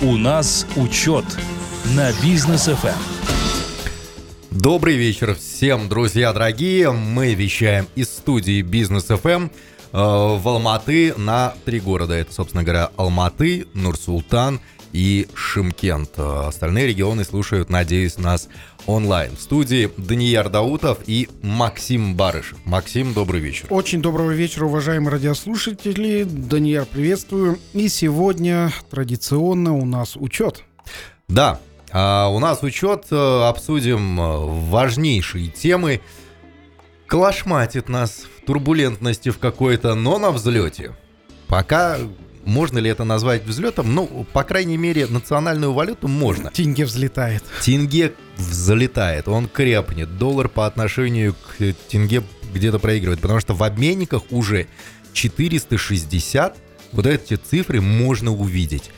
У нас учет на бизнес ФМ. Добрый вечер всем, друзья дорогие. Мы вещаем из студии Бизнес ФМ э, в Алматы на три города. Это, собственно говоря, Алматы, Нур-Султан и Шимкент. Э, Остальные регионы слушают, надеюсь, нас онлайн. В студии Данияр Даутов и Максим Барышев. Максим, добрый вечер. Очень доброго вечера, уважаемые радиослушатели. Данияр, приветствую. И сегодня традиционно у нас учет. Да, а у нас учет, э, обсудим э, важнейшие темы. Клашматит нас в турбулентности в какой-то, но на взлете. Пока можно ли это назвать взлетом? Ну, по крайней мере, национальную валюту можно. Тенге взлетает. Тенге взлетает, он крепнет. Доллар по отношению к тенге где-то проигрывает, потому что в обменниках уже 460 вот эти цифры можно увидеть.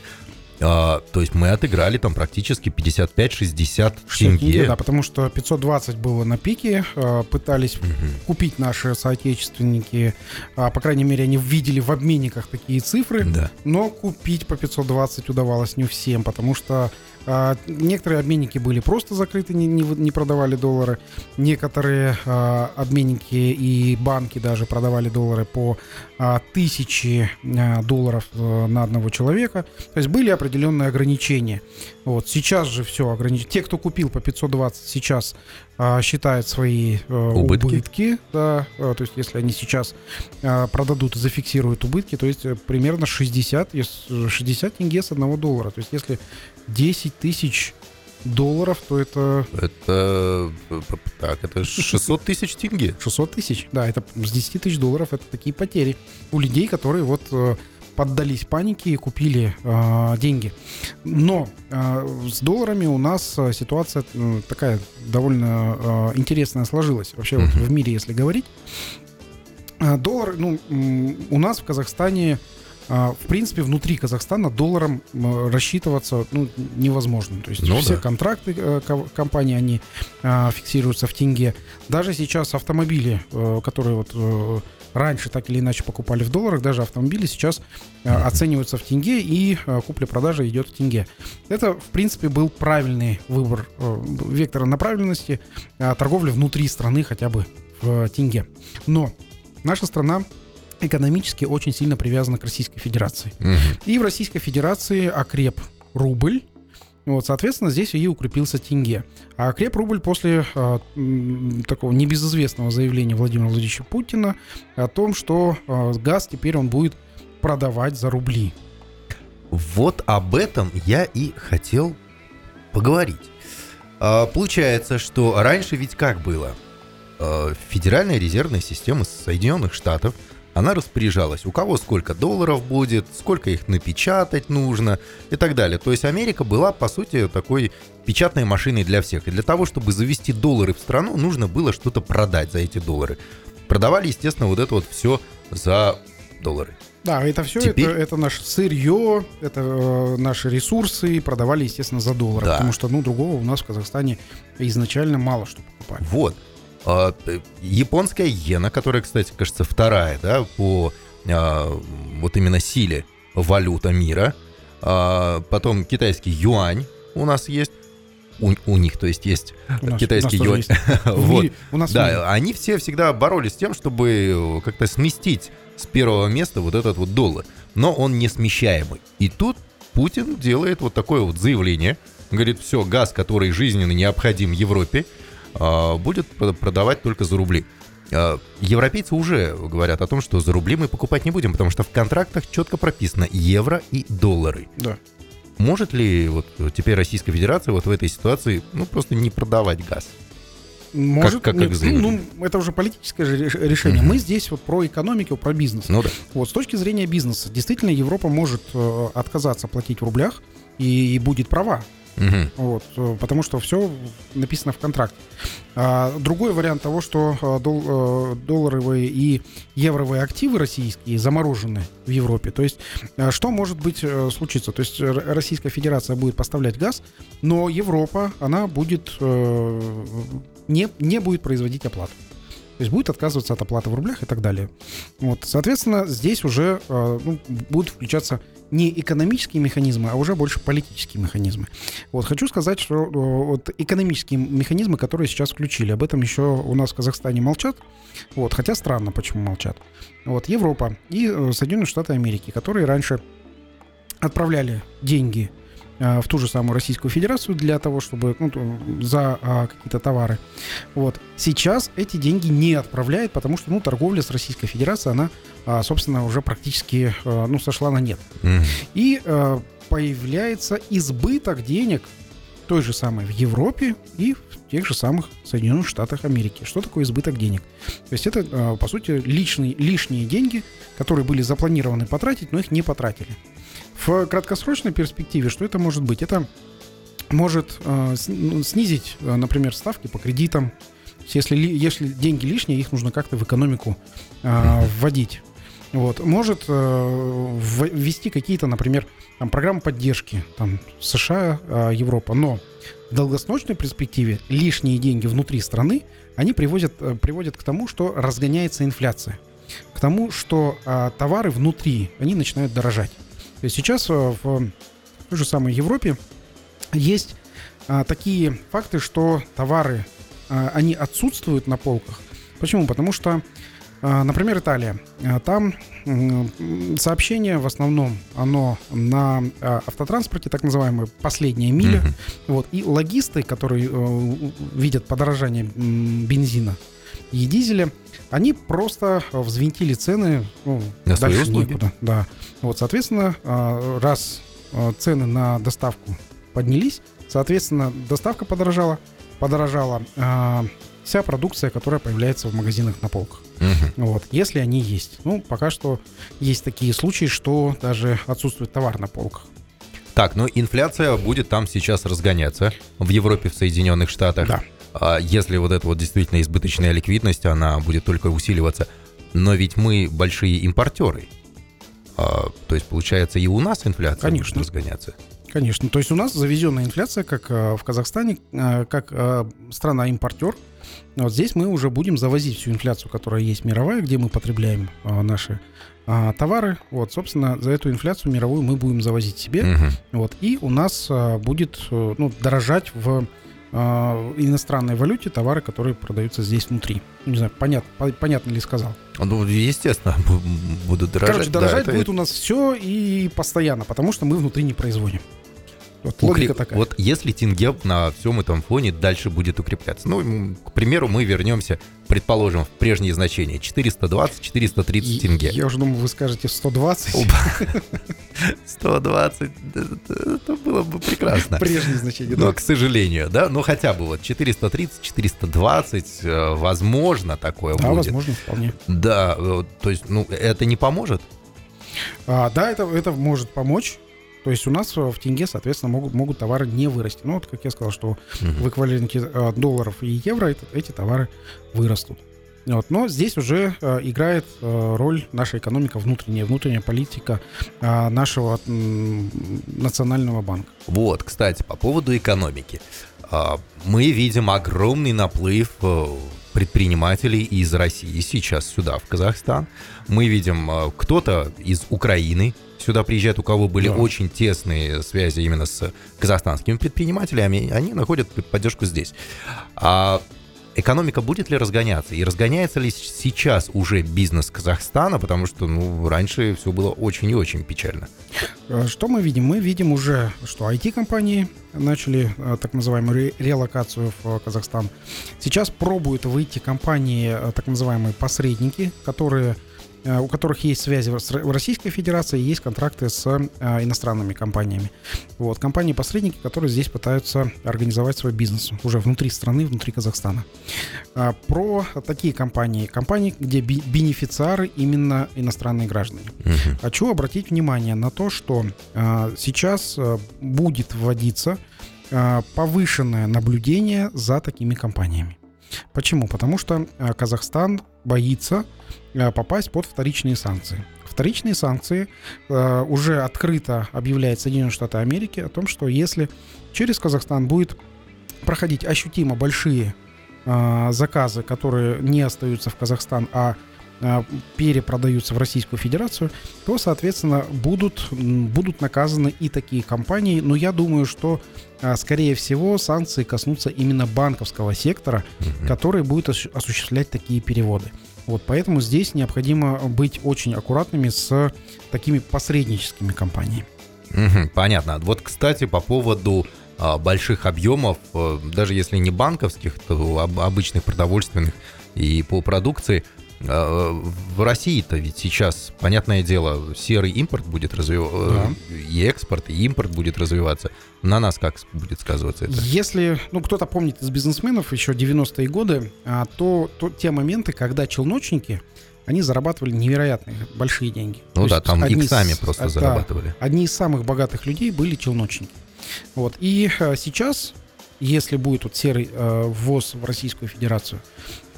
А, то есть мы отыграли там практически 55-60 тенге. Да, потому что 520 было на пике, а, пытались угу. купить наши соотечественники, а, по крайней мере, они видели в обменниках такие цифры, да. но купить по 520 удавалось не всем, потому что а, некоторые обменники были просто закрыты, не, не, не продавали доллары. Некоторые а, обменники и банки даже продавали доллары по а, тысяче а, долларов а, на одного человека. То есть были определенные ограничения. Вот. Сейчас же все ограничено. Те, кто купил по 520, сейчас а, считают свои а, убытки. убытки да, а, то есть если они сейчас а, продадут и зафиксируют убытки, то есть примерно 60, 60 тенге с одного доллара. То есть если 10 тысяч долларов, то это... Это... Так, это 600 тысяч тенге. 600 тысяч, да, это с 10 тысяч долларов это такие потери у людей, которые вот э, поддались панике и купили э, деньги. Но э, с долларами у нас э, ситуация э, такая довольно э, интересная сложилась. Вообще вот в мире, если говорить. Доллар, ну, у нас в Казахстане а, в принципе, внутри Казахстана долларом рассчитываться ну, невозможно. То есть ну, все да. контракты э, компании, они а, фиксируются в тенге. Даже сейчас автомобили, э, которые вот э, раньше так или иначе покупали в долларах, даже автомобили сейчас оцениваются в тенге и купля-продажа идет в тенге. Это, в принципе, был правильный выбор вектора направленности торговли внутри страны хотя бы в тенге. Но наша страна экономически очень сильно привязана к Российской Федерации. Угу. И в Российской Федерации окреп рубль. Вот, соответственно, здесь и укрепился тенге. А окреп рубль после э, такого небезызвестного заявления Владимира Владимировича Путина о том, что э, газ теперь он будет продавать за рубли. Вот об этом я и хотел поговорить. А, получается, что раньше ведь как было? А, Федеральная резервная система Соединенных Штатов – она распоряжалась, у кого сколько долларов будет, сколько их напечатать нужно и так далее. То есть Америка была, по сути, такой печатной машиной для всех. И для того, чтобы завести доллары в страну, нужно было что-то продать за эти доллары. Продавали, естественно, вот это вот все за доллары. Да, это все, Теперь... это, это наше сырье, это э, наши ресурсы, продавали, естественно, за доллары, да. потому что, ну, другого у нас в Казахстане изначально мало что покупали. Вот. А, японская иена, которая, кстати, кажется, вторая, да, по а, вот именно силе валюта мира. А, потом китайский юань у нас есть. У, у них, то есть, есть нас, китайский юань. Вот. Мире, у нас да, они все всегда боролись с тем, чтобы как-то сместить с первого места вот этот вот доллар. Но он не смещаемый. И тут Путин делает вот такое вот заявление. Говорит, все, газ, который жизненно необходим Европе, будет продавать только за рубли. А, европейцы уже говорят о том, что за рубли мы покупать не будем, потому что в контрактах четко прописано евро и доллары. Да. Может ли вот теперь Российская Федерация вот в этой ситуации ну просто не продавать газ? Может, как, как нет, ну, ну, это уже политическое же решение. Mm-hmm. Мы здесь вот про экономику, про бизнес. Ну да. Вот с точки зрения бизнеса, действительно, Европа может э, отказаться платить в рублях и, и будет права. Угу. Вот, э, потому что все написано в контракте. А, другой вариант того, что а, дол, а, долларовые и евровые активы российские заморожены в Европе. То есть, что может быть случиться? То есть, Российская Федерация будет поставлять газ, но Европа, она будет не, не будет производить оплату. То есть будет отказываться от оплаты в рублях и так далее. Вот, соответственно, здесь уже э, ну, будут включаться не экономические механизмы, а уже больше политические механизмы. Вот, хочу сказать, что э, вот экономические механизмы, которые сейчас включили, об этом еще у нас в Казахстане молчат. Вот, хотя странно, почему молчат. Вот, Европа и э, Соединенные Штаты Америки, которые раньше отправляли деньги в ту же самую Российскую Федерацию для того, чтобы ну, за а, какие-то товары. Вот. Сейчас эти деньги не отправляют, потому что ну, торговля с Российской Федерацией, она, а, собственно, уже практически а, ну, сошла на нет. Мгм. И а, появляется избыток денег той же самой в Европе и в тех же самых Соединенных Штатах Америки. Что такое избыток денег? То есть это, по сути, лишние, лишние деньги, которые были запланированы потратить, но их не потратили. В краткосрочной перспективе что это может быть? Это может э, ну, снизить, э, например, ставки по кредитам. Если, ли- если деньги лишние, их нужно как-то в экономику э, вводить. Вот. Может э, ввести какие-то, например, там, программы поддержки там, США, э, Европа. Но в долгосрочной перспективе лишние деньги внутри страны, они приводят, э, приводят к тому, что разгоняется инфляция. К тому, что э, товары внутри, они начинают дорожать. Сейчас э, в той же самой Европе есть а, такие факты, что товары, а, они отсутствуют на полках. Почему? Потому что, а, например, Италия. Там сообщение в основном, оно на автотранспорте, так называемая последняя миля. Мгм. Вот. И логисты, которые э, видят подорожание бензина и дизеля, они просто э, взвинтили цены ну, На свои дальше услуги. некуда. Да. Вот, соответственно, а, раз а, цены на доставку поднялись, соответственно, доставка подорожала, подорожала а, вся продукция, которая появляется в магазинах на полках. Мгм. Вот, если они есть. Ну, пока что есть такие случаи, что даже отсутствует товар на полках. Так, ну инфляция будет там сейчас разгоняться в Европе, в Соединенных Штатах. Да. А Если вот эта вот действительно избыточная ликвидность, она будет только усиливаться. Но ведь мы большие импортеры. А, то есть, получается, и у нас инфляция Конечно. будет разгоняться. Конечно. То есть у нас завезенная инфляция, как э, в Казахстане, как страна-импортер. Вот здесь мы уже будем завозить всю инфляцию, которая есть мировая, где мы потребляем наши товары. Вот, собственно, за эту инфляцию мировую мы будем завозить себе. Мгм. Вот, и у нас будет э, ну, дорожать в иностранной валюте товары, которые продаются здесь внутри. Не знаю, понятно, по- понятно ли сказал. Ну, естественно, бу- будут дорожать. Короче, Да, дорожать это- будет у нас все и постоянно, потому что мы внутри не производим. Вот логика такая. Вот если тенге на всем этом фоне дальше будет укрепляться. Ну, к примеру, мы вернемся, предположим, в прежние значения. 420-430 тенге. Я уже думал, вы скажете 120. 120, да, это это было бы прекрасно. Прежние значения. Но, да. к сожалению, да, ну хотя бы вот 430, 420, э, возможно, такое Да, будет. возможно, вполне. Да, э, то есть, ну, это не поможет? А, да, это, это может помочь. То есть у нас э, в тенге, соответственно, могут, могут товары не вырасти. Ну, вот как я сказал, что в эквиваленте э, долларов и евро это- эти товары вырастут. Вот. Но здесь уже э, играет э, роль наша экономика внутренняя, внутренняя политика э, нашего национального банка. Вот, кстати, по поводу экономики. А, Мы видим огромный наплыв э, предпринимателей из России сейчас сюда, в Казахстан. Мы видим, э, кто-то из Украины сюда приезжает, у кого были Да. очень тесные связи именно с казахстанскими предпринимателями, они находят поддержку здесь. А экономика будет ли разгоняться? И разгоняется ли сейчас уже бизнес Казахстана? Потому что, ну, раньше все было очень и очень печально. Э, Что мы видим? Мы видим уже, что IT-компании начали э, так называемую ре- релокацию в э, Казахстан. Сейчас пробуют выйти компании, так называемые посредники, которые у которых есть связи в Российской Федерации, и есть контракты с э, иностранными компаниями. Вот, компании-посредники, которые здесь пытаются организовать свой бизнес уже внутри страны, внутри Казахстана. А, Про такие компании, компании, где бенефициары именно иностранные граждане. Мгм. Хочу обратить внимание на то, что э, сейчас э, будет вводиться э, повышенное наблюдение за такими компаниями. Почему? Потому что э, Казахстан боится э, попасть под вторичные санкции. Вторичные санкции э, уже открыто объявляет Соединенные Штаты Америки о том, что если через Казахстан будет проходить ощутимо большие заказы, которые не остаются в Казахстан, а перепродаются в Российскую Федерацию, то, соответственно, будут, будут наказаны и такие компании. Но я думаю, что, скорее всего, санкции коснутся именно банковского сектора, который будет осуществлять такие переводы. Вот, поэтому здесь необходимо быть очень аккуратными с такими посредническими компаниями. Угу, понятно. Вот, кстати, по поводу а, больших объемов, а, даже если не банковских, то об, обычных продовольственных и по продукции, а, в России-то ведь сейчас, понятное дело, серый импорт будет развиваться, да. и экспорт, и импорт будет развиваться. На нас как будет сказываться это? Если, ну, кто-то помнит из бизнесменов еще 90-е годы, а, то, то те моменты, когда челночники, они зарабатывали невероятные большие деньги. Ну то да, там иксами просто это, зарабатывали. Одни из самых богатых людей были челночники. Вот. И а, сейчас, если будет вот серый э, ввоз в Российскую Федерацию,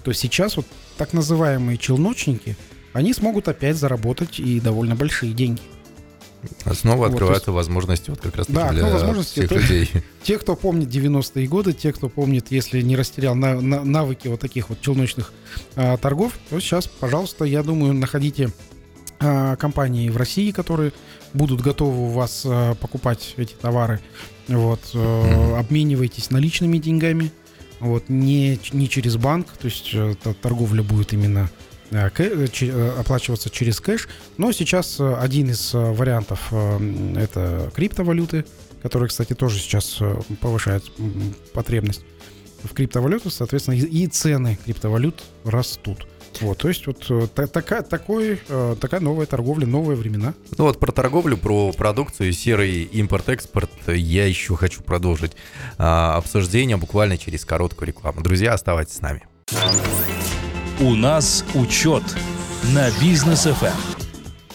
то сейчас вот так называемые челночники, они смогут опять заработать и довольно большие деньги. Снова вот, открываются есть, возможности вот как раз да, для возможности всех людей. Те, кто помнит 90-е годы, те, кто помнит, если не растерял на, на, навыки вот таких вот челночных а, торгов, то сейчас, пожалуйста, я думаю, находите а, компании в России, которые будут готовы у вас а, покупать эти товары. Вот, а, mm-hmm. обменивайтесь наличными деньгами вот, не, не через банк, то есть э, торговля будет именно э, э, оплачиваться через кэш. Но сейчас один из вариантов это криптовалюты, которые, кстати, тоже сейчас повышают потребность в криптовалютах, соответственно, и цены криптовалют растут. Вот, то есть вот э, такая, такой, э, такая новая торговля, новые времена. Ну вот про торговлю, про продукцию, серый импорт-экспорт я еще хочу продолжить а, обсуждение буквально через короткую рекламу. Друзья, оставайтесь с нами. У нас учет на бизнес FM.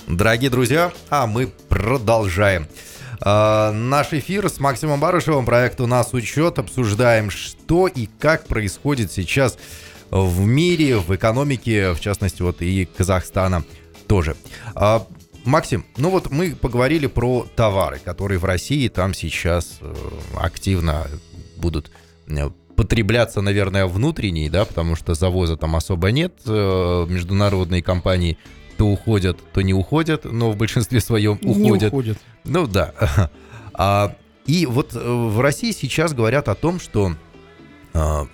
Эм. Дорогие друзья, а мы продолжаем. Uh, наш эфир с Максимом Барышевым, проект «У нас учет». Обсуждаем, что и как происходит сейчас в мире, в экономике, в частности, вот и Казахстана тоже. А, Максим, ну вот мы поговорили про товары, которые в России там сейчас э, активно будут э, потребляться, наверное, внутренние, да, потому что завоза там особо нет, э, международные компании то уходят, то не уходят, но в большинстве своем уходят. Не уходят. Ну да. А, и вот в России сейчас говорят о том, что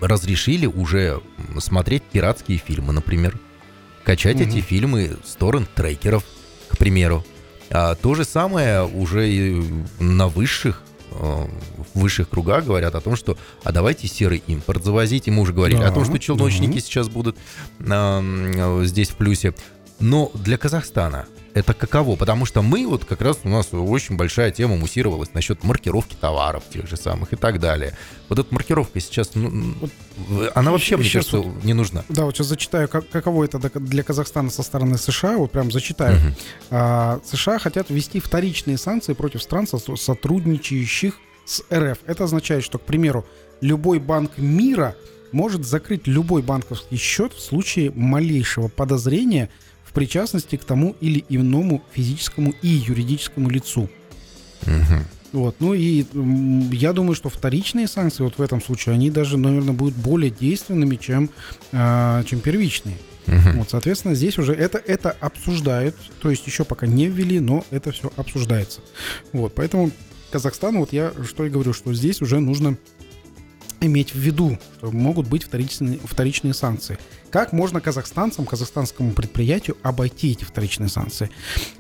разрешили уже смотреть пиратские фильмы, например. Качать угу. эти фильмы с торрент-трекеров, к примеру. А то же самое уже и на высших а, в высших кругах говорят о том, что а давайте серый импорт завозить. И мы уже говорили да, о том, что челночники да. сейчас будут э, здесь в плюсе. Но для Казахстана это каково? Потому что мы, вот как раз у нас очень большая тема муссировалась насчет маркировки товаров тех же самых и так далее. Вот эта маркировка сейчас, ну, вот, она вообще, мне кажется, вот, не нужна. Да, вот сейчас зачитаю, как, каково это для Казахстана со стороны США, вот прям зачитаю. Угу. А, США хотят ввести вторичные санкции против стран, сотрудничающих с РФ. Это означает, что, к примеру, любой банк мира может закрыть любой банковский счет в случае малейшего подозрения – причастности к тому или иному физическому и юридическому лицу. Угу. Вот, ну и я думаю, что вторичные санкции вот в этом случае, они даже, наверное, будут более действенными, чем, э, чем первичные. Угу. Вот, соответственно, здесь уже это, это обсуждают, то есть еще пока не ввели, но это все обсуждается. Вот, поэтому Казахстану, вот я что и говорю, что здесь уже нужно иметь в виду, что могут быть вторичные, вторичные санкции. Как можно казахстанцам, казахстанскому предприятию обойти эти вторичные санкции?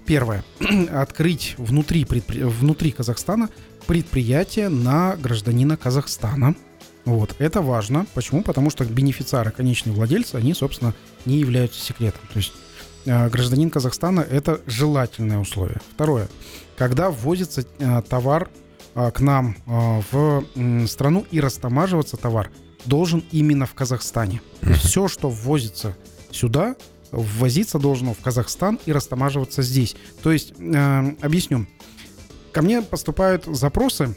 Первое. Открыть внутри, предпри... внутри Казахстана предприятие на гражданина Казахстана. Вот, это важно. Почему? Потому что бенефициары, конечные владельцы, они, собственно, не являются секретом. То есть э, гражданин Казахстана – это желательное условие. Второе. Когда ввозится э, товар к нам а, в страну и растамаживаться товар должен именно в Казахстане. Все, что ввозится сюда, ввозиться должно в Казахстан и растамаживаться здесь. То есть, э, объясню. Ко мне поступают запросы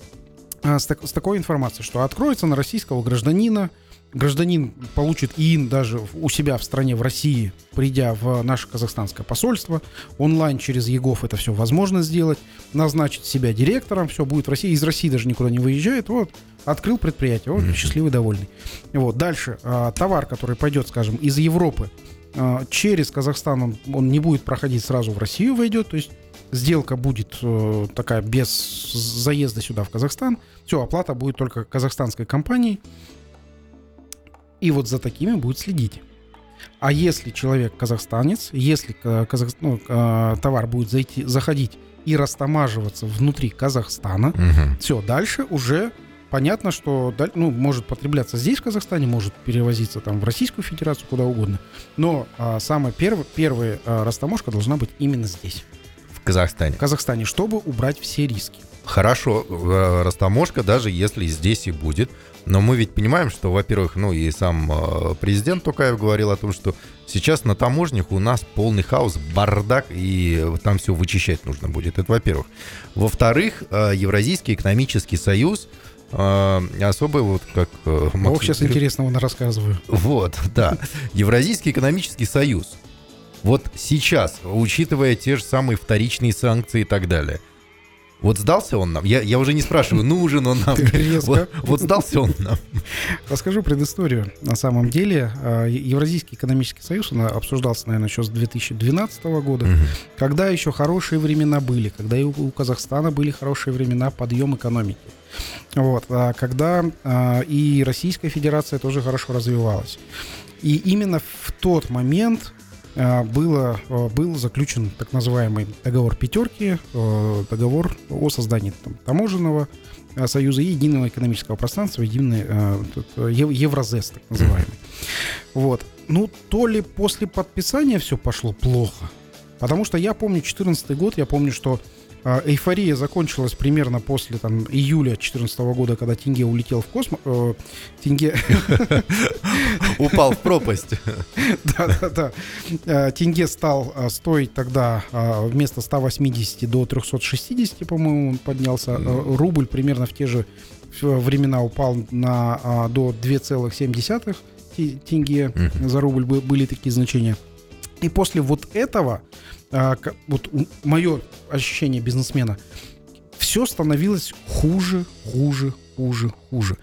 э, с, так, с такой информацией, что откроется на российского гражданина гражданин получит ИИН даже у себя в стране, в России, придя в наше казахстанское посольство. Онлайн через ЕГОВ это все возможно сделать. Назначить себя директором, все будет в России. Из России даже никуда не выезжает. Вот, открыл предприятие, вот, счастливый, довольный. Вот, дальше. а, товар, который пойдет, скажем, из Европы а, через Казахстан, он, он не будет проходить сразу в Россию, войдет. То есть сделка будет э, такая без заезда сюда, в Казахстан. Все, оплата будет только казахстанской компании. И вот за такими будет следить. А если человек казахстанец, если ка- казах- ну, э, товар будет зайти, заходить и растамаживаться внутри Казахстана, Мгм. все, дальше уже понятно, что ну, может потребляться здесь, в Казахстане, может перевозиться там в Российскую Федерацию, куда угодно. Но а, самая первая, первая а, растаможка должна быть именно здесь, В Казахстане. в Казахстане, чтобы убрать все риски. Хорошо, э, растаможка, даже если здесь и будет. Но мы ведь понимаем, что, во-первых, ну и сам э, президент Токаев говорил о том, что сейчас на таможнях у нас полный хаос, бардак, и там все вычищать нужно будет. Это во-первых. Во-вторых, э, Евразийский экономический союз особо вот как... э, Ох, Максим сейчас интересного рассказываю. Вот, да. Евразийский экономический союз. Вот сейчас, учитывая те же самые вторичные санкции и так далее, вот сдался он нам? Я, я уже не спрашиваю, нужен он нам. Вот, вот сдался он нам. Расскажу предысторию. На самом деле, а, Евразийский экономический союз, он обсуждался, наверное, еще с 2012 года, когда еще хорошие времена были, когда и у, у Казахстана были хорошие времена, подъем экономики. Вот, а когда а, и Российская Федерация тоже хорошо развивалась. И именно в тот момент а, было, а, был заключен так называемый договор пятерки, а, договор о создании там, таможенного союза и единого экономического пространства, единый Евразес, так называемый. Вот. Ну, то ли после подписания все пошло плохо, потому что я помню 2014 год, я помню, что эйфория закончилась примерно после там, июля 2014 года, когда Тенге улетел в космос. э, Тенге, Упал в пропасть. да-да-да. Э, Тенге стал а, стоить тогда а, вместо 180 до 360, по-моему, он поднялся. Э, Рубль примерно в те же времена упал на, а, до 2,7 те- тенге за рубль бы- были такие значения. И после вот этого, а, вот мое ощущение бизнесмена, все становилось хуже, хуже, хуже, хуже.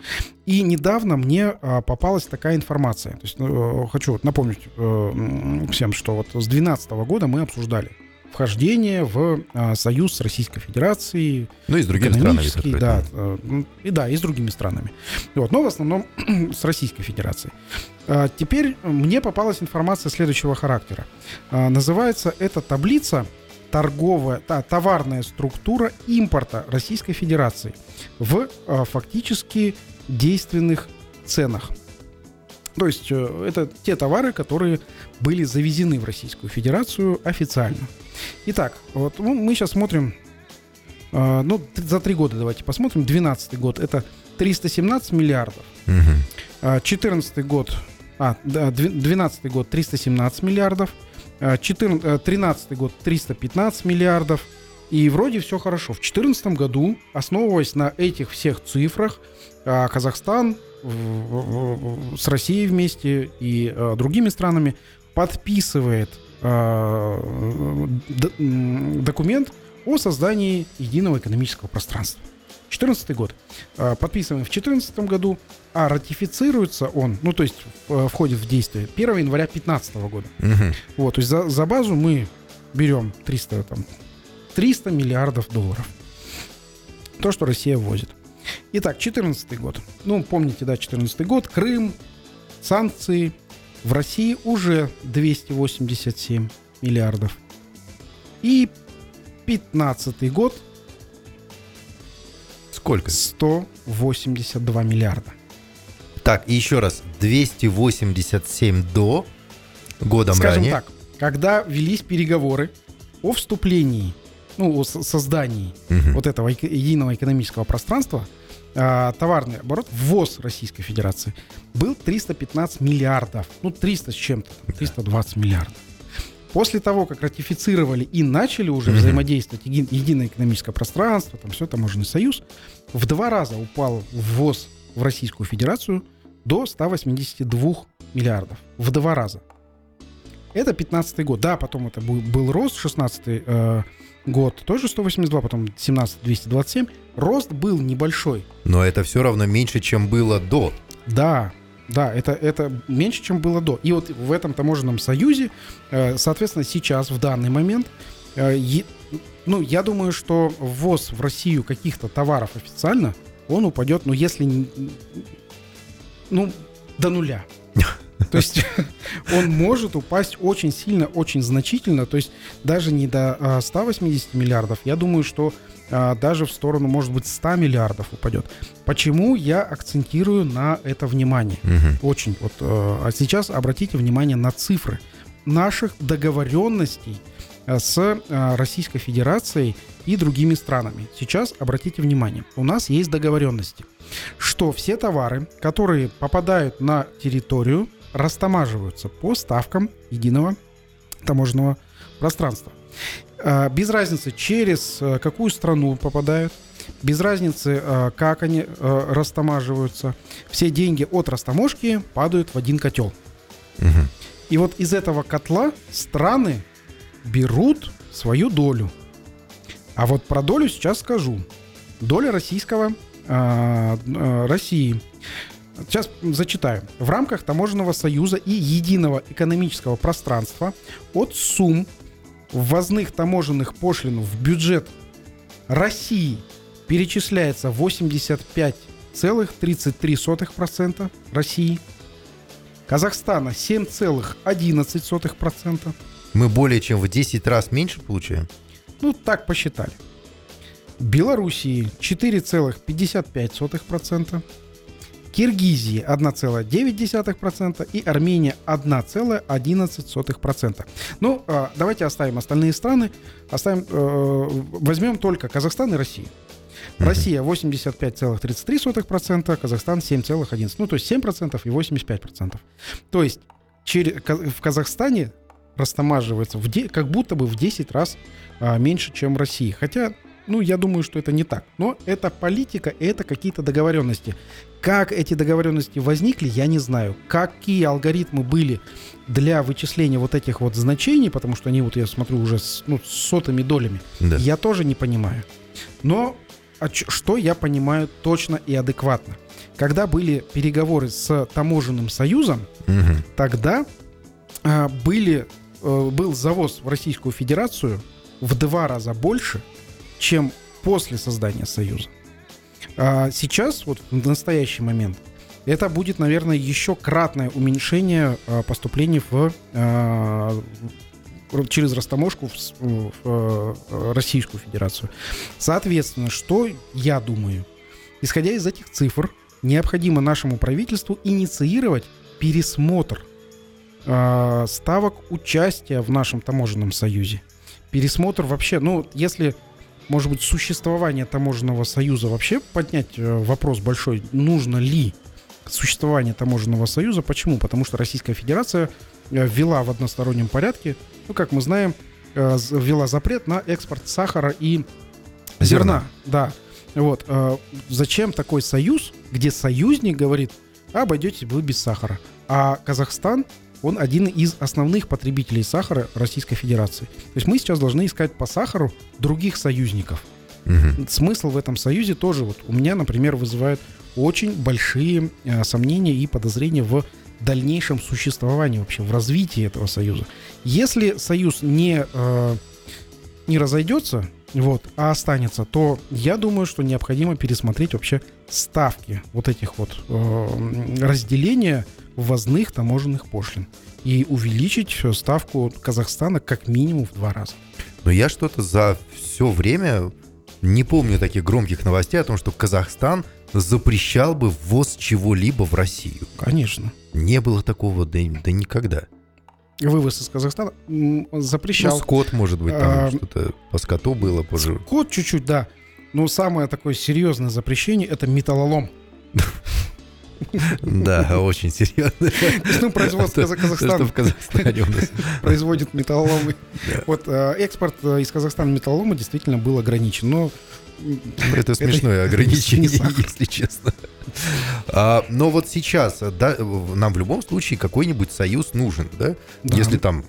И недавно мне а, попалась такая информация. То есть, ну, э, хочу напомнить э, всем, что вот с 2012 года мы обсуждали вхождение в а, союз с Российской Федерацией, Ну и с другими странами. да, и да, и с другими странами. Вот, но в основном с Российской Федерацией. А, Теперь мне попалась информация следующего характера. А, Называется эта таблица торговая, та- товарная структура импорта Российской Федерации в а, фактически действенных ценах. То есть э, это те товары, которые были завезены в Российскую Федерацию официально. Итак, вот ну, мы сейчас смотрим, э, ну, за три года давайте посмотрим. 12 год это 317 миллиардов. А, 14 год, а, да, дви- 12 год 317 миллиардов, а, 14, э, 13 год 315 миллиардов, и вроде все хорошо. В 2014 году, основываясь на этих всех цифрах, а, Казахстан с Россией вместе и а, другими странами подписывает м, документ о создании единого экономического пространства. 2014 год. А, Подписываем в 2014 году, а ратифицируется он, ну то есть входит в действие 1 января 2015 года. Мгм. Вот, то есть за, за базу мы берем 300, там, 300 миллиардов долларов. То, что Россия ввозит. Итак, 2014 год. Ну, помните, да, 2014 год. Крым, санкции. В России уже 287 миллиардов. И 15 год Сколько? 182 миллиарда. Так, и еще раз. 287 до годом Скажем ранее. так, когда велись переговоры о вступлении, ну, о со- создании Мгм. вот этого единого экономического пространства, а, товарный оборот, ввоз Российской Федерации был 315 миллиардов. Ну, 300 с чем-то, там, 320 миллиардов. После того, как ратифицировали и начали уже Мгм. взаимодействовать еди- единое экономическое пространство, там все, таможенный союз, в два раза упал ввоз в Российскую Федерацию до 182 миллиардов. В два раза. Это 15 год. Да, потом это был, был рост, 16 э, год тоже 182, потом 17 227. Рост был небольшой. Но это все равно меньше, чем было до. Да, да, это, это меньше, чем было до. И вот в этом таможенном союзе, э, соответственно, сейчас, в данный момент, э, ну, я думаю, что ввоз в Россию каких-то товаров официально, он упадет, ну, если, ну, до нуля. То есть он может упасть очень сильно, очень значительно, то есть даже не до а, 180 миллиардов, я думаю, что а, даже в сторону, может быть, 100 миллиардов упадет. Почему я акцентирую на это внимание? Мгм. Очень. Вот, э, а сейчас обратите внимание на цифры наших договоренностей с Российской Федерацией и другими странами. Сейчас обратите внимание, у нас есть договоренности, что все товары, которые попадают на территорию, растамаживаются по ставкам единого таможенного пространства. Э, Без разницы, через э, какую страну попадают, без разницы, э, как они э, растамаживаются, все деньги от растаможки падают в один котел. Мгм. И вот из этого котла страны берут свою долю. А вот про долю сейчас скажу. Доля российского а, а, России. Сейчас зачитаю. В рамках таможенного союза и единого экономического пространства от сумм ввозных таможенных пошлин в бюджет России перечисляется 85,33% России, Казахстана 7,11%. Мы более чем в 10 раз меньше получаем? Ну, так посчитали. Белоруссии 4,55%. Киргизии 1,9% и Армения 1,11%. Ну, а, давайте оставим остальные страны. Оставим, э, возьмем только Казахстан и Россию. Россия 85,33%, Казахстан 7,11%. Ну, то есть 7% и 85%. То есть через, в Казахстане растамаживается в де- как будто бы в 10 раз а, меньше, чем в России. Хотя, ну, я думаю, что это не так. Но это политика, и это какие-то договоренности. Как эти договоренности возникли, я не знаю. Какие алгоритмы были для вычисления вот этих вот значений, потому что они, вот я смотрю, уже с, ну, с сотыми долями, Да. я тоже не понимаю. Но а что я понимаю точно и адекватно? Когда были переговоры с таможенным союзом, Мгм. тогда а, были, э, был завоз в Российскую Федерацию в два раза больше, чем после создания Союза. А сейчас, вот в настоящий момент, это будет, наверное, еще кратное уменьшение а, поступлений в, а, через растаможку в, в, э, Российскую Федерацию. Соответственно, что я думаю? Исходя из этих цифр, необходимо нашему правительству инициировать пересмотр ставок участия в нашем таможенном союзе. Пересмотр вообще, ну, если, может быть, существование таможенного союза вообще поднять э, вопрос большой, нужно ли существование таможенного союза. Почему? Потому что Российская Федерация э, ввела в одностороннем порядке, ну, как мы знаем, э, ввела запрет на экспорт сахара и зерна. Зерна. Да. Вот. Зачем такой союз, где союзник говорит, обойдетесь вы без сахара. А Казахстан, он один из основных потребителей сахара Российской Федерации. То есть мы сейчас должны искать по сахару других союзников. Мгм. Смысл в этом союзе тоже вот у меня, например, вызывает очень большие э, сомнения и подозрения в дальнейшем существовании вообще, в развитии этого союза. Если союз не, э, не разойдется, вот, а останется, то я думаю, что необходимо пересмотреть вообще ставки вот этих вот э, разделения ввозных таможенных пошлин и увеличить э, ставку Казахстана как минимум в два раза. Но я что-то за все время не помню таких громких новостей о том, что Казахстан запрещал бы ввоз чего-либо в Россию. Конечно. Не было такого, да, да никогда. Вывоз из Казахстана запрещал. Ну, скот, может быть, там А, что-то по скоту было позже. Код чуть-чуть, да. Но самое такое серьезное запрещение это металлолом. Да, очень серьезно. Ну, производство Казахстана производит металлоломы. Вот э, экспорт э, из Казахстана металлолома действительно был ограничен. Но Это смешное ограничение, если честно. А, но вот сейчас да, нам в любом случае какой-нибудь союз нужен, да? Да. Если там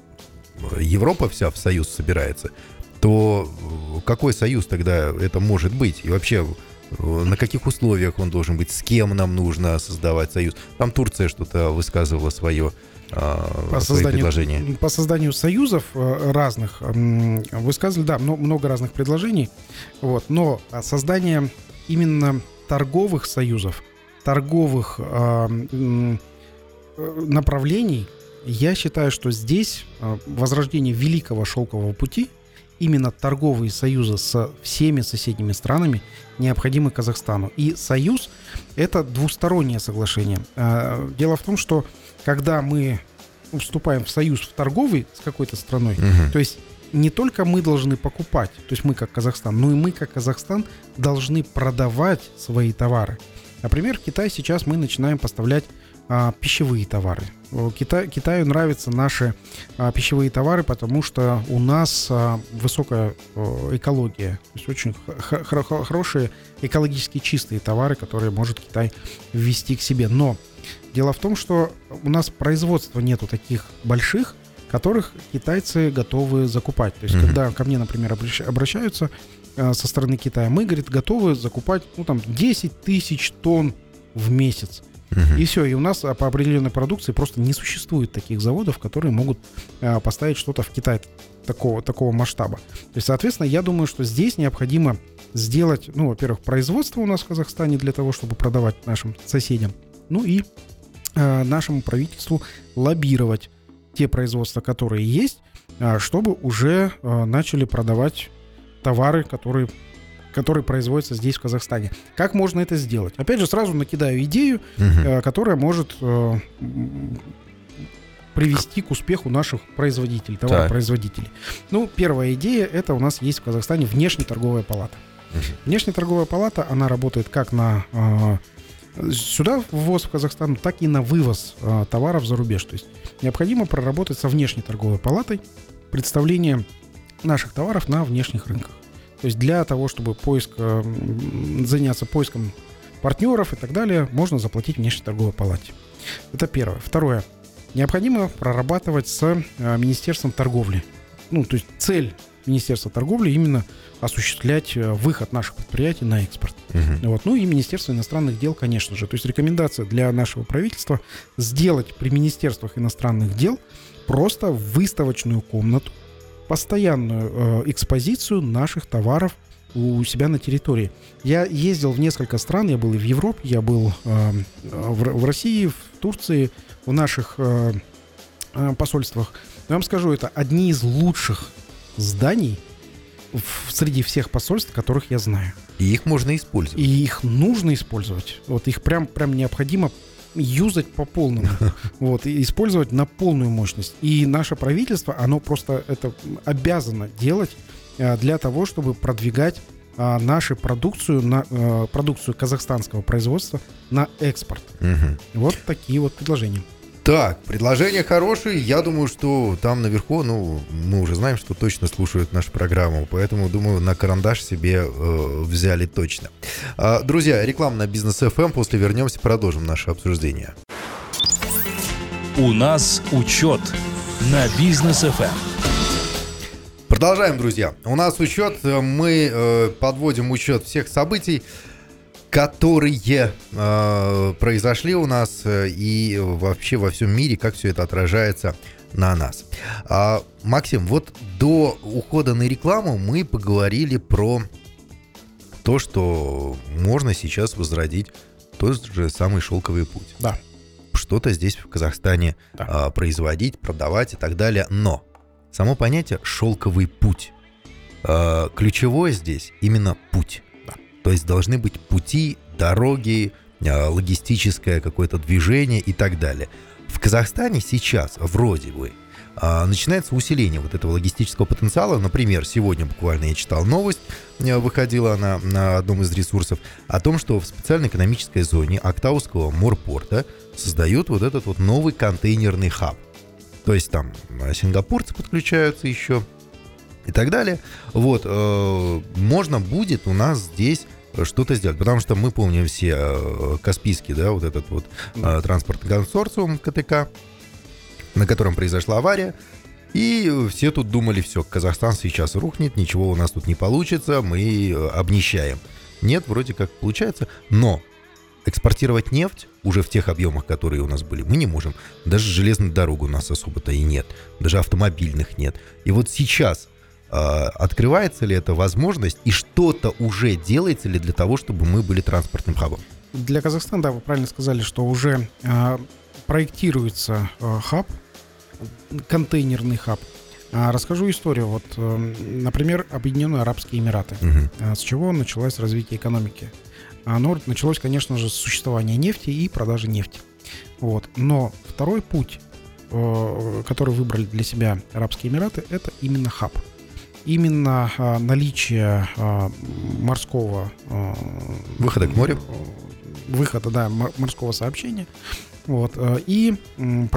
Европа вся в союз собирается, то э, какой союз тогда это может быть? И вообще, э, на каких условиях он должен быть? С кем нам нужно создавать союз? Там Турция что-то высказывала свое по созданию, предложения. по созданию союзов э, разных м, высказывали, да, мно- много разных предложений. Вот, но а, создание именно торговых союзов, торговых а, направлений, я считаю, что здесь а, возрождение великого шелкового пути, именно торговые союзы со всеми соседними странами необходимы Казахстану. И союз – это двустороннее соглашение. А, Дело в том, что когда мы вступаем в союз в торговый с какой-то страной, Мгм. то есть не только мы должны покупать, то есть мы как Казахстан, но и мы как Казахстан должны продавать свои товары. Например, в Китай сейчас мы начинаем поставлять а, пищевые товары. Кита- Китаю нравятся наши а, пищевые товары, потому что у нас а, высокая о, экология, то есть очень х- х- хо- хорошие экологически чистые товары, которые может Китай ввести к себе. Но дело в том, что у нас производства нету таких больших, которых китайцы готовы закупать. То есть, Мгм. когда ко мне, например, обращ- обращаются э, со стороны Китая, мы, говорит, готовы закупать, ну, там, 10 тысяч тонн в месяц. Мгм. И все, и у нас а, по определенной продукции просто не существует таких заводов, которые могут а, поставить что-то в Китай такого, такого масштаба. То есть, соответственно, я думаю, что здесь необходимо сделать, ну, во-первых, производство у нас в Казахстане для того, чтобы продавать нашим соседям, ну и а, нашему правительству лоббировать те производства, которые есть, а, чтобы уже а, начали продавать товары, которые которые производятся здесь, в Казахстане. Как можно это сделать? Опять же, сразу накидаю идею, э, которая может э, привести к успеху наших производителей, товаропроизводителей. Ну, первая идея, это у нас есть в Казахстане внешнеторговая палата. Мгм. Внешнеторговая палата, она работает как на э, сюда ввоз в Казахстан, так и на вывоз э, товаров за рубеж. То есть необходимо проработать со внешней торговой палатой представление наших товаров на внешних рынках. То есть для того, чтобы поиск, м, заняться поиском партнеров и так далее, можно заплатить внешней торговой палате. Это первое. Второе. Необходимо прорабатывать с э, Министерством торговли. Ну, то есть цель Министерства торговли именно осуществлять э, выход наших предприятий на экспорт. Мгм. Вот. Ну и Министерство иностранных дел, конечно же. То есть рекомендация для нашего правительства сделать при Министерствах иностранных дел просто выставочную комнату, постоянную э, экспозицию наших товаров у себя на территории. Я ездил в несколько стран, я был и в Европе, я был э, в, в России, в Турции, в наших э, э, посольствах. Я вам скажу, это одни из лучших зданий в- среди всех посольств, которых я знаю. И их можно использовать. И их нужно использовать. Вот их прям, прям необходимо юзать по полному. Вот, и использовать на полную мощность. И наше правительство, оно просто это обязано делать э, для того, чтобы продвигать а, нашу продукцию, на, э, продукцию казахстанского производства на экспорт. Мгм. Вот такие вот предложения. Так, предложения хорошие. Я думаю, что там наверху, ну, мы уже знаем, что точно слушают нашу программу, поэтому, думаю, на карандаш себе э, взяли точно. А, друзья, реклама на бизнес FM. После вернемся, продолжим наше обсуждение. У нас учет на бизнес Эм. ФМ. Продолжаем, друзья. У нас учет. э, Мы э, подводим учет всех событий, которые э, произошли у нас э, и вообще во всем мире, как все это отражается на нас. А, Максим, вот до ухода на рекламу мы поговорили про то, что можно сейчас возродить тот же самый шелковый путь. Да. Что-то здесь в Казахстане Да. а, производить, продавать и так далее. Но само понятие шелковый путь. а, ключевое здесь именно путь. То есть должны быть пути, дороги, а, логистическое какое-то движение и так далее. В Казахстане сейчас вроде бы а, начинается усиление вот этого логистического потенциала. Например, сегодня буквально я читал новость, э, выходила она на одном из ресурсов, о том, что в специальной экономической зоне Актауского морпорта создают вот этот вот новый контейнерный хаб. То есть там э, сингапурцы подключаются еще и так далее. Вот, э, можно будет у нас здесь что-то сделать. Потому что мы помним все э, Каспийский, да, вот этот вот э, транспортный консорциум КТК, на котором произошла авария. И все тут думали, все, Казахстан сейчас рухнет, ничего у нас тут не получится, мы э, обнищаем. Нет, вроде как получается, но экспортировать нефть уже в тех объемах, которые у нас были, мы не можем. Даже железной дорог у нас особо-то и нет. Даже автомобильных нет. И вот сейчас открывается ли эта возможность и что-то уже делается ли для того, чтобы мы были транспортным хабом? Для Казахстана, да, вы правильно сказали, что уже э, проектируется э, хаб, контейнерный хаб. А, расскажу историю. Вот, э, например, Объединенные Арабские Эмираты. Мгм. С чего началось развитие экономики? Оно началось, конечно же, с существования нефти и продажи нефти. Вот. Но второй путь, э, который выбрали для себя Арабские Эмираты, это именно хаб. Именно а, наличие а, морского э, Выхода к морю. э, выхода, да, мор- морского сообщения, вот, э, и м,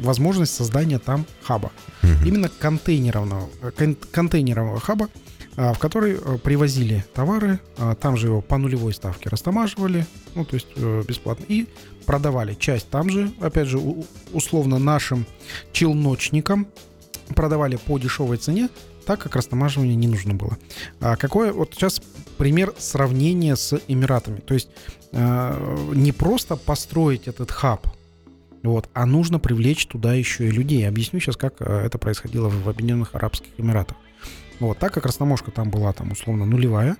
возможность создания там хаба. Мгм. Именно контейнерного, э, кон- контейнерового хаба, а, в который привозили товары, а, там же его по нулевой ставке растамаживали, ну, то есть бесплатно, и продавали часть там же, опять же, условно нашим челночникам, продавали по дешевой цене, так как растамаживание не нужно было. А какое вот сейчас пример сравнения с Эмиратами? То есть э, не просто построить этот хаб, вот, а нужно привлечь туда еще и людей. Объясню сейчас, как э, это происходило в Объединенных Арабских Эмиратах. Вот, так как растаможка там была там условно нулевая,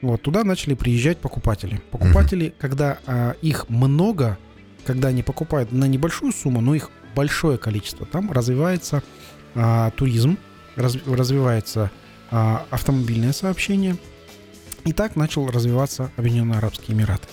вот, туда начали приезжать покупатели. Покупатели, когда а, их много, когда они покупают на небольшую сумму, но их большое количество, там развивается а, туризм, раз- развивается а, автомобильное сообщение. И так начал развиваться Объединенные Арабские Эмираты.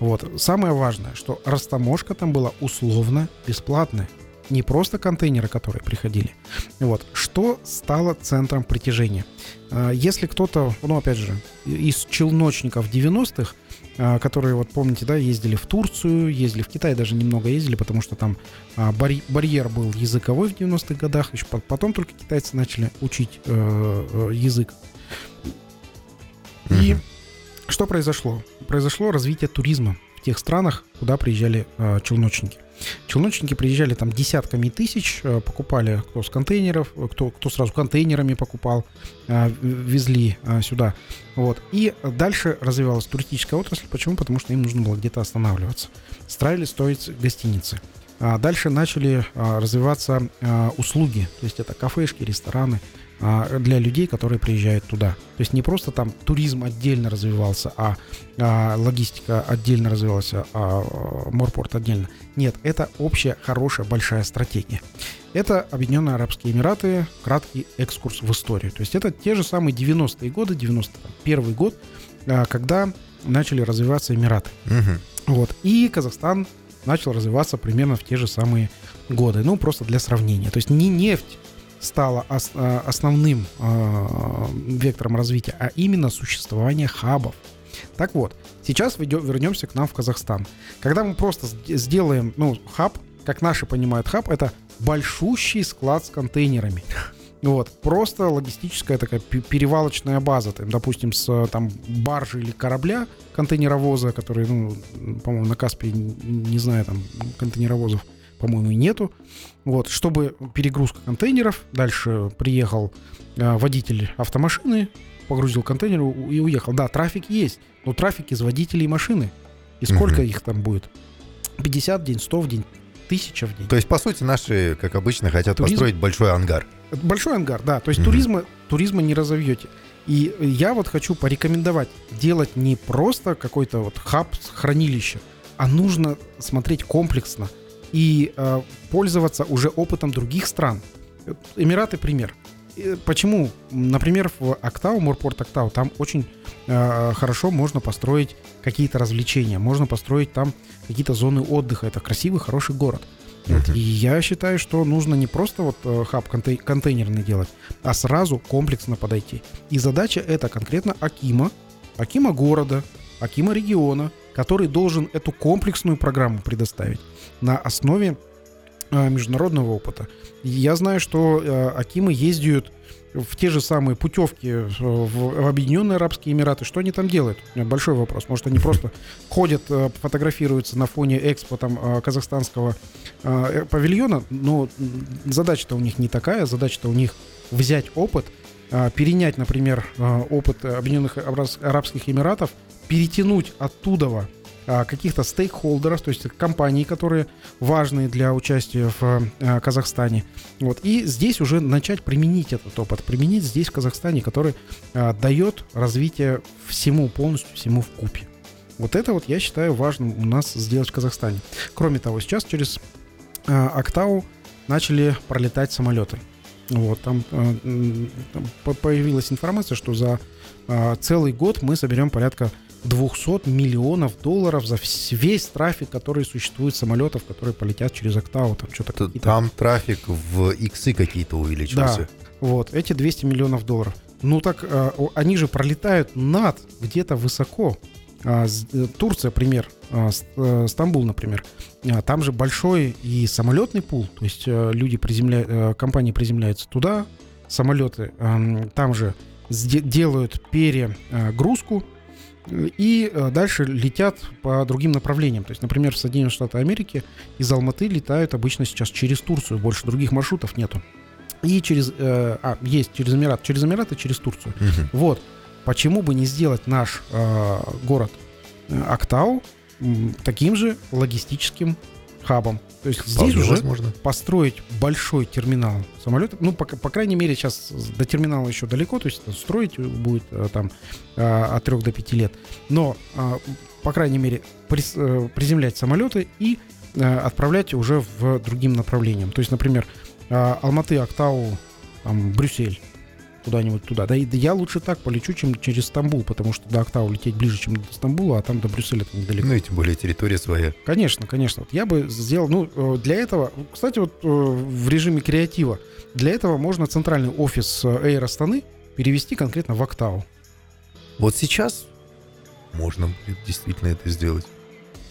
Вот. Самое важное, что растаможка там была условно бесплатная. Не просто контейнеры, которые приходили. Вот. Что стало центром притяжения? А, Если кто-то, ну, опять же, из челночников 90-х, а, которые, вот помните, да, ездили в Турцию, ездили в Китай, даже немного ездили, потому что там а, барь- барьер был языковой в 90-х годах, еще по- потом только китайцы начали учить э, э, язык. И что произошло? Произошло развитие туризма в тех странах, куда приезжали э, челночники. Челночники приезжали там десятками тысяч, э, покупали кто с контейнеров, э, кто, кто сразу контейнерами покупал, э, везли э, сюда. Вот. И дальше развивалась туристическая отрасль. Почему? Потому что им нужно было где-то останавливаться. Строили строить гостиницы. А дальше начали развиваться услуги, то есть это кафешки, рестораны для людей, которые приезжают туда. То есть не просто там туризм отдельно развивался, а, а, логистика отдельно развивалась, а, а, морпорт отдельно. Нет, это общая, хорошая, большая стратегия. Это Объединенные Арабские Эмираты, краткий экскурс в историю. То есть это те же самые 90-е годы, 91 год, а, когда начали развиваться Эмираты. Мгм. Вот. И Казахстан начал развиваться примерно в те же самые годы. Ну, просто для сравнения. То есть не нефть стала ос- а, основным а, вектором развития, а именно существование хабов. Так вот, сейчас вернемся к нам в Казахстан. Когда мы просто сделаем, ну, хаб, как наши понимают хаб, это большущий склад с контейнерами. Вот, просто логистическая такая пе- перевалочная база, там, допустим, с э, там баржи или корабля контейнеровоза, который, ну, по-моему, на Каспии, не знаю, там контейнеровозов, по-моему, нету. Вот, чтобы перегрузка контейнеров, дальше приехал э, водитель автомашины, погрузил контейнер и уехал. Да, трафик есть, но трафик из водителей машины. И сколько Мгм. их там будет? 50 в день, 100 в день, 1000 в день. То есть, по сути, наши, как обычно, хотят Туризм. построить большой ангар. Большой ангар, да. То есть Мгм. туризма, туризма не разовьете. И я вот хочу порекомендовать делать не просто какой-то вот хаб, хранилище, а нужно смотреть комплексно и э, пользоваться уже опытом других стран. Эмираты пример. Почему? Например, в Актау, Морпорт Актау, там очень э, хорошо можно построить какие-то развлечения, можно построить там какие-то зоны отдыха. Это красивый, хороший город. Вот. И я считаю, что нужно не просто вот э, хаб контей- контейнерный делать, а сразу комплексно подойти. И задача это конкретно Акима, Акима города, Акима региона, который должен эту комплексную программу предоставить на основе э, международного опыта. Я знаю, что э, Акимы ездят в те же самые путевки э, в, Объединенные Арабские Эмираты. Что они там делают? Большой вопрос. Может, они просто ходят, фотографируются на фоне экспо там, казахстанского павильона, но задача-то у них не такая. Задача-то у них взять опыт, перенять, например, опыт Объединенных Арабских Эмиратов, перетянуть оттуда каких-то стейкхолдеров, то есть компаний, которые важны для участия в а, Казахстане. Вот. И здесь уже начать применить этот опыт, применить здесь, в Казахстане, который а, дает развитие всему полностью, всему в купе. Вот это вот я считаю важным у нас сделать в Казахстане. Кроме того, сейчас через Актау начали пролетать самолеты. Вот, там, там появилась информация, что за целый год мы соберем порядка 200 миллионов долларов за весь трафик, который существует самолетов, которые полетят через Октау. Там что-то Там трафик в иксы какие-то увеличился. Да, вот, эти 200 миллионов долларов. Ну так, э, они же пролетают над, где-то высоко. А, э, Турция, пример, а, э, Стамбул, например. А, там же большой и самолетный пул, то есть люди приземляют, компании приземляются туда, самолеты там же делают перегрузку, и э, дальше летят по другим направлениям. То есть, например, в Соединенные Штаты Америки из Алматы летают обычно сейчас через Турцию, больше других маршрутов нету. И через, э, а, есть через Эмират, через Эмират и через Турцию. Угу. Вот. Почему бы не сделать наш э, город э, Актау таким же логистическим хабом. То есть здесь уже возможно. построить большой терминал самолета, ну, по, по крайней мере, сейчас до терминала еще далеко, то есть строить будет э, там э, от 3 до 5 лет. Но, э, по крайней мере, приземлять самолеты и отправлять уже в другим направлениям. То есть, например, Алматы, Актау, там, Брюссель куда-нибудь туда. Да и да я лучше так полечу, чем через Стамбул, потому что до Октау лететь ближе, чем до Стамбула, а там до Брюсселя это недалеко. Ну и тем более территория своя. Конечно, конечно. Вот я бы сделал, ну, э, для этого, кстати, вот э, в режиме креатива, для этого можно центральный офис э, Air Астаны перевести конкретно в Октау. Вот сейчас можно действительно это сделать.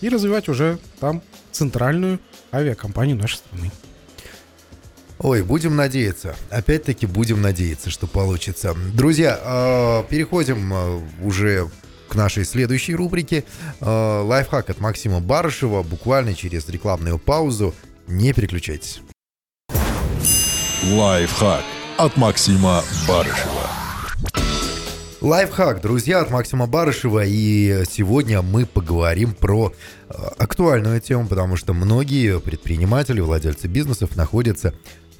И развивать уже там центральную авиакомпанию нашей страны. Ой, будем надеяться. Опять-таки будем надеяться, что получится. Друзья, а, переходим а, уже к нашей следующей рубрике. А, лайфхак от Максима Барышева. Буквально через рекламную паузу. Не переключайтесь. Лайфхак от Максима Барышева. Лайфхак, друзья, от Максима Барышева. И сегодня мы поговорим про актуальную тему, потому что многие предприниматели, владельцы бизнесов находятся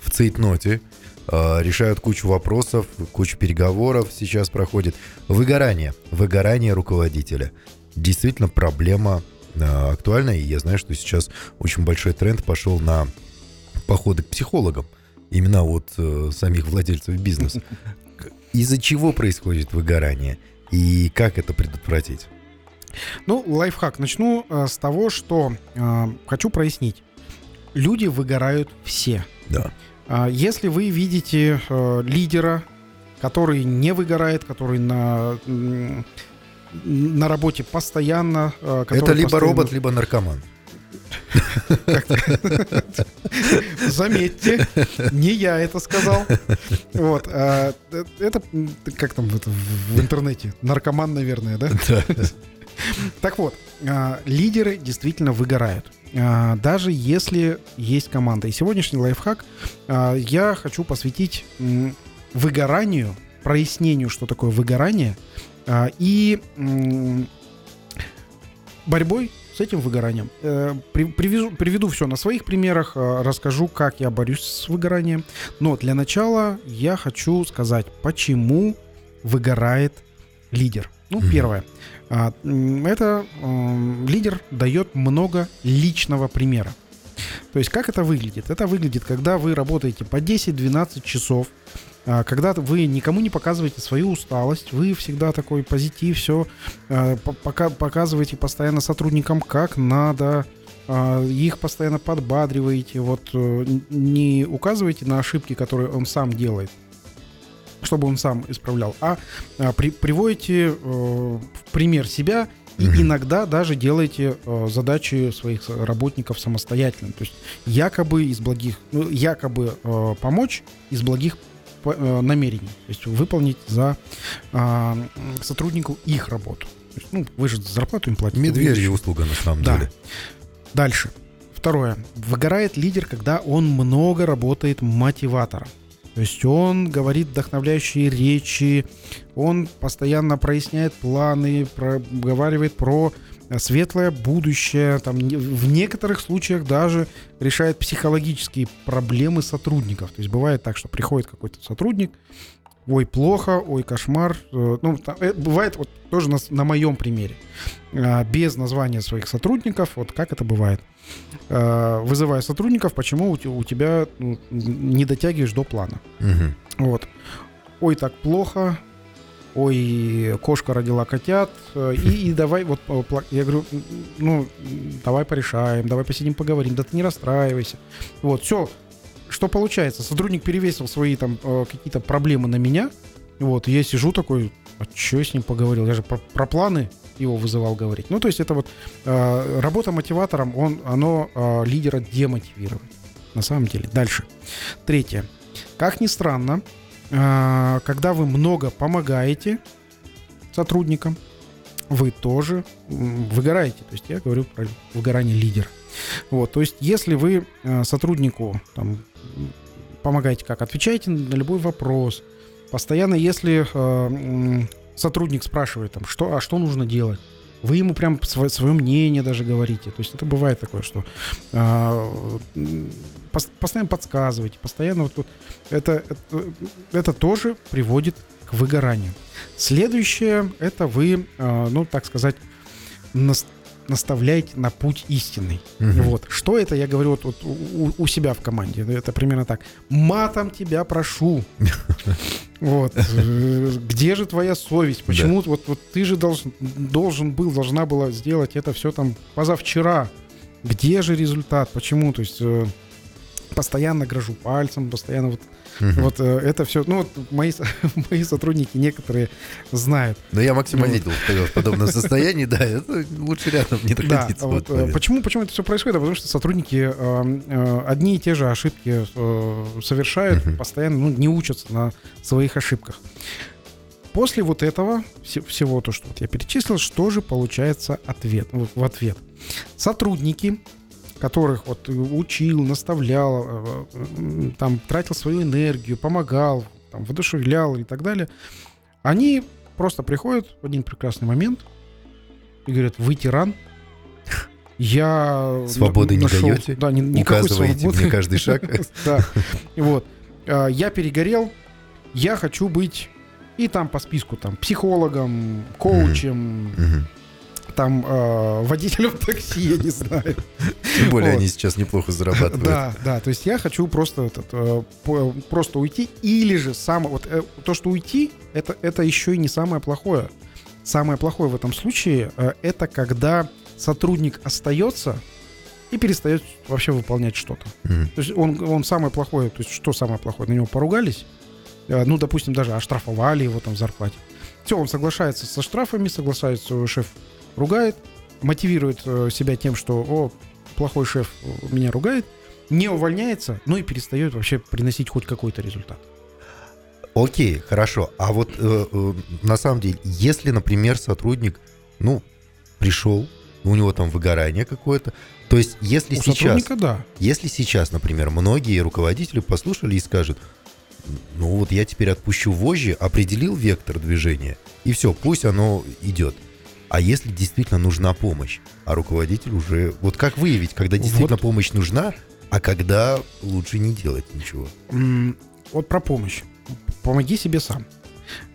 в цейтноте, э, решают кучу вопросов, кучу переговоров сейчас проходит. Выгорание, выгорание руководителя. Действительно проблема э, актуальная, и я знаю, что сейчас очень большой тренд пошел на походы к психологам, именно от э, самих владельцев бизнеса. Из-за чего происходит выгорание и как это предотвратить? Ну, лайфхак. Начну э, с того, что э, хочу прояснить. Люди выгорают все. Да. А если вы видите э, лидера, который не выгорает, который на, на работе постоянно... Э, Это либо постоянно... робот, либо наркоман. Заметьте, не я это сказал. Вот. А, это как там это, в интернете? Наркоман, наверное, да? Да. Так вот, а, лидеры действительно выгорают. А, даже если есть команда. И сегодняшний лайфхак а, я хочу посвятить выгоранию, прояснению, что такое выгорание, и борьбой с этим выгоранием. Э, привезу, приведу все на своих примерах, расскажу, как я борюсь с выгоранием. Но для начала я хочу сказать, почему выгорает лидер. Ну, mm-hmm. первое. А, это лидер дает много личного примера. То есть как это выглядит? Это выглядит, когда вы работаете по 10-12 часов, а, когда вы никому не показываете свою усталость, вы всегда такой позитив, все а, пока, показываете постоянно сотрудникам, как надо, их постоянно подбадриваете, вот э, не указываете на ошибки, которые он сам делает, чтобы он сам исправлял, а, а при, приводите э, в пример себя и угу. иногда даже делаете э, задачи своих работников самостоятельно. То есть якобы из благих, ну, якобы э, помочь из благих э, намерений. То есть выполнить за м, сотруднику их работу. То есть, ну, вы же зарплату им платите. Медвежья услуга на самом Да. деле. Дальше. Второе. Выгорает лидер, когда он много работает мотиватором. То есть он говорит вдохновляющие речи, он постоянно проясняет планы, проговаривает про э, светлое будущее, там, в некоторых случаях даже решает психологические проблемы сотрудников. То есть бывает так, что приходит какой-то сотрудник, ой, плохо, ой, кошмар. э, Ну, там, э, бывает вот тоже на, на моем примере. А, Без названия своих сотрудников, вот как это бывает. А, Вызывая сотрудников, почему у те- у тебя ну, не дотягиваешь до плана. Мгм. Вот. Ой, так плохо. Ой, кошка родила котят. э, И, и давай, вот, я говорю, ну, давай порешаем, давай посидим, поговорим. Да ты не расстраивайся. Вот, все. Что получается? Сотрудник перевесил свои там э, какие-то проблемы на меня. Вот, я сижу такой, а что я с ним поговорил? Я же про, про планы его вызывал говорить. Ну, то есть это вот э, работа мотиватором, он, оно э, лидера демотивирует. На самом деле. Дальше. Третье. Как ни странно, а, когда вы много помогаете сотрудникам, вы тоже выгораете. То есть я говорю про выгорание лидера. Вот, то есть если вы а, сотруднику там, помогаете как, отвечаете на любой вопрос, постоянно, если м, сотрудник спрашивает, там, что, а что нужно делать, вы ему прям свое, мнение даже говорите. То есть это бывает такое, что пос- постоянно подсказываете, постоянно вот, вот это, это, это тоже приводит к выгоранию. Следующее, это вы, а, ну, так сказать, нас- наставляете на путь истинный. Мгм. Вот. Что это, я говорю вот, вот у, у себя в команде. Это примерно так. Матом тебя прошу. Вот. Где же твоя совесть? Почему вот, вот ты же должен, должен был, должна была сделать это все там позавчера. Где же результат? Почему? То есть э, постоянно грожу пальцем, постоянно вот, Вот э, это все. Ну, вот мои, мои сотрудники некоторые знают. Но я Максима видел в подобном состоянии, да, это лучше рядом не Да, находиться. в вот, э, почему, почему это все происходит? Потому что сотрудники э, э, одни и те же ошибки совершают, постоянно ну, не учатся на своих ошибках. После вот этого, все- всего то, что вот я перечислил, что же получается ответ, в ответ? Сотрудники, которых вот учил, наставлял, э, э, там, тратил свою энергию, помогал, там, воодушевлял и так далее, они просто приходят в один прекрасный момент и говорят, вы тиран, я Свободы не нашел- даете? Да, ни- никакой Указываете свободы. мне каждый шаг. Да. Вот. А, Я перегорел, я хочу быть и там по списку там психологом, коучем. Там э, водителем такси, я не знаю. Тем более Вот. они сейчас неплохо зарабатывают. Да, да, то есть я хочу просто этот, э, просто уйти, или же самое вот э, то, что уйти, это это еще и не самое плохое. Самое плохое в этом случае э, это когда сотрудник остается и перестает вообще выполнять что-то. Мгм. То есть он, он самое плохое, то есть что самое плохое? На него поругались, э, ну, допустим, даже оштрафовали его там в зарплате. Все, он соглашается со штрафами, соглашается, шеф ругает, мотивирует э, себя тем, что, о, плохой шеф меня ругает, не увольняется, ну и перестает вообще приносить хоть какой-то результат. Окей, хорошо. А вот э, э, на самом деле, если, например, сотрудник, ну, пришел, у него там выгорание какое-то, то есть если У сейчас, да. если сейчас, например, многие руководители послушали и скажут, ну вот я теперь отпущу вожжи, определил вектор движения, и все, пусть оно идет. А если действительно нужна помощь, а руководитель уже... Вот как выявить, когда действительно Вот. помощь нужна, а когда лучше не делать ничего? Вот про помощь. Помоги себе сам.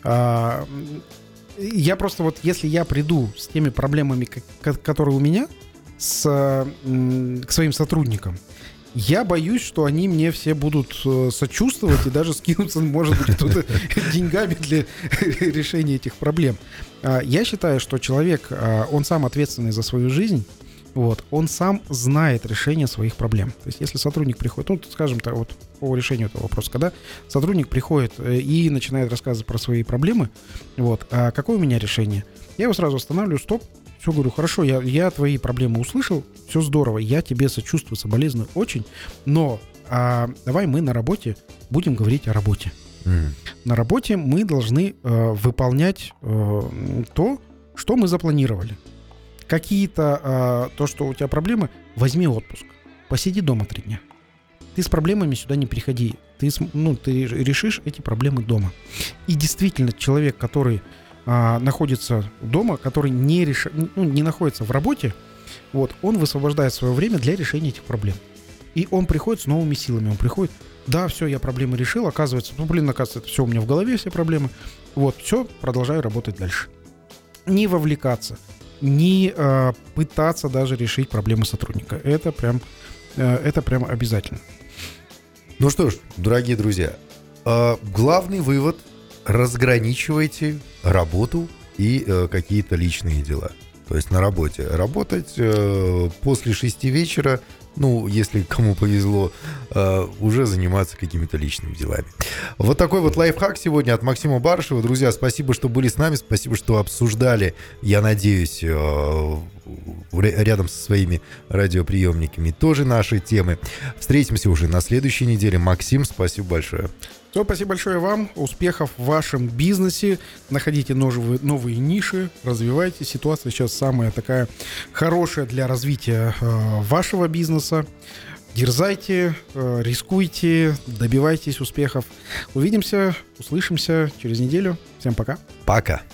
А, Я просто вот, если я приду с теми проблемами, ко- ко- которые у меня, с, к своим сотрудникам, я боюсь, что они мне все будут э, сочувствовать и даже скинуться, может быть, кто-то деньгами для решения этих проблем. А, Я считаю, что человек, а, он сам ответственный за свою жизнь, вот, он сам знает решение своих проблем. То есть, если сотрудник приходит, ну, скажем так, вот по решению этого вопроса, когда сотрудник приходит э, и начинает рассказывать про свои проблемы, вот, а какое у меня решение? Я его сразу останавливаю, стоп, все говорю, хорошо, я, я твои проблемы услышал, все здорово, я тебе сочувствую, соболезную очень, но а, давай мы на работе будем говорить о работе. М. На работе мы должны э, выполнять э, то, что мы запланировали. Какие-то, э, то, что у тебя проблемы, возьми отпуск. Посиди дома три дня. Ты с проблемами сюда не приходи. Ты, ну, ты решишь эти проблемы дома. И действительно, человек, который а, находится дома, который не, реш... ну, не находится в работе, вот, он высвобождает свое время для решения этих проблем. И он приходит с новыми силами. Он приходит, да, все, я проблемы решил, оказывается, ну, блин, оказывается, все у меня в голове, все проблемы. Вот, все, продолжаю работать дальше. Не вовлекаться, не э, пытаться даже решить проблемы сотрудника. Это прям, э, это прям обязательно. Ну что ж, дорогие друзья, э, главный вывод – разграничивайте работу и э, какие-то личные дела. То есть на работе. Работать э, после шести вечера, ну, если кому повезло, э, уже заниматься какими-то личными делами. Вот такой вот лайфхак сегодня от Максима Барышева. Друзья, спасибо, что были с нами, спасибо, что обсуждали, я надеюсь, э, рядом со своими радиоприемниками тоже наши темы. Встретимся уже на следующей неделе. Максим, спасибо большое. Все, спасибо большое вам. Успехов в вашем бизнесе. Находите новые, новые ниши, развивайте. Ситуация сейчас самая такая хорошая для развития э, вашего бизнеса. Дерзайте, э, рискуйте, добивайтесь успехов. Увидимся, услышимся через неделю. Всем пока. Пока.